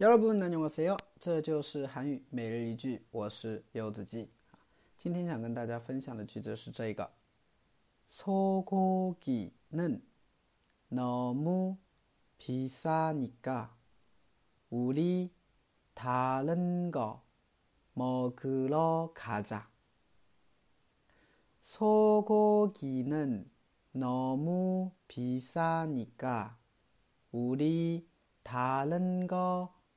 여러분 안녕하세요. 这就是韩语每日一句，我是柚子鸡。今天想跟大家分享的句子是这个：소고기는너무비싸니까우리다른거먹으러가자 소고기는 너무 비싸니까 우리 다른 거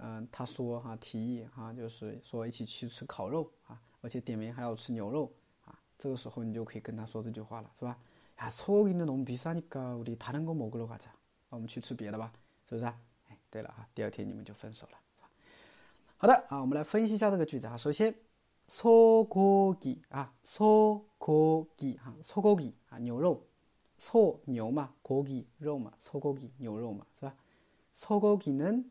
嗯，他说哈提议哈，就是说一起去吃烤肉啊，而且点名还要吃牛肉啊，这个时候你就可以跟他说这句话了，是吧？啊，소고기는너무비싸니까우리다른거먹으러가자我们去吃别的吧，是不是啊？哎，对了哈，第二天你们就分手了。好的啊，我们来分析一下这个句子啊。首先，소고기啊，소고기哈，소고기啊，牛肉，소牛嘛，고기肉嘛，소고기牛肉嘛，是吧？소고기는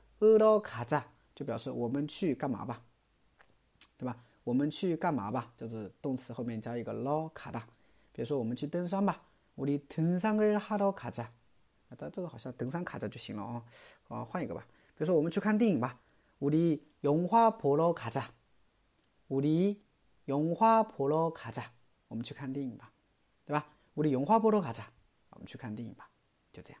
으러가 자， 就表示我们去干嘛吧，对吧？我们去干嘛吧，就是动词后面加一个러가 다。 比如说我们去登山吧，우리등산을하러가 자。 但这个好像登山卡着就行了哦，啊，换一个吧。比如说我们去看电影吧，우리영화보러가 자。 우리영화보러가 자。 我们去看电影吧，对吧？우리영화보러가 자。 我们去看电影吧，就这样。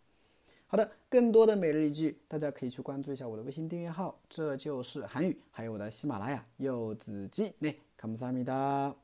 好的，更多的每日一句，大家可以去关注一下我的微信订阅号，这就是韩语，还有我的喜马拉雅柚子鸡。那，감사합니다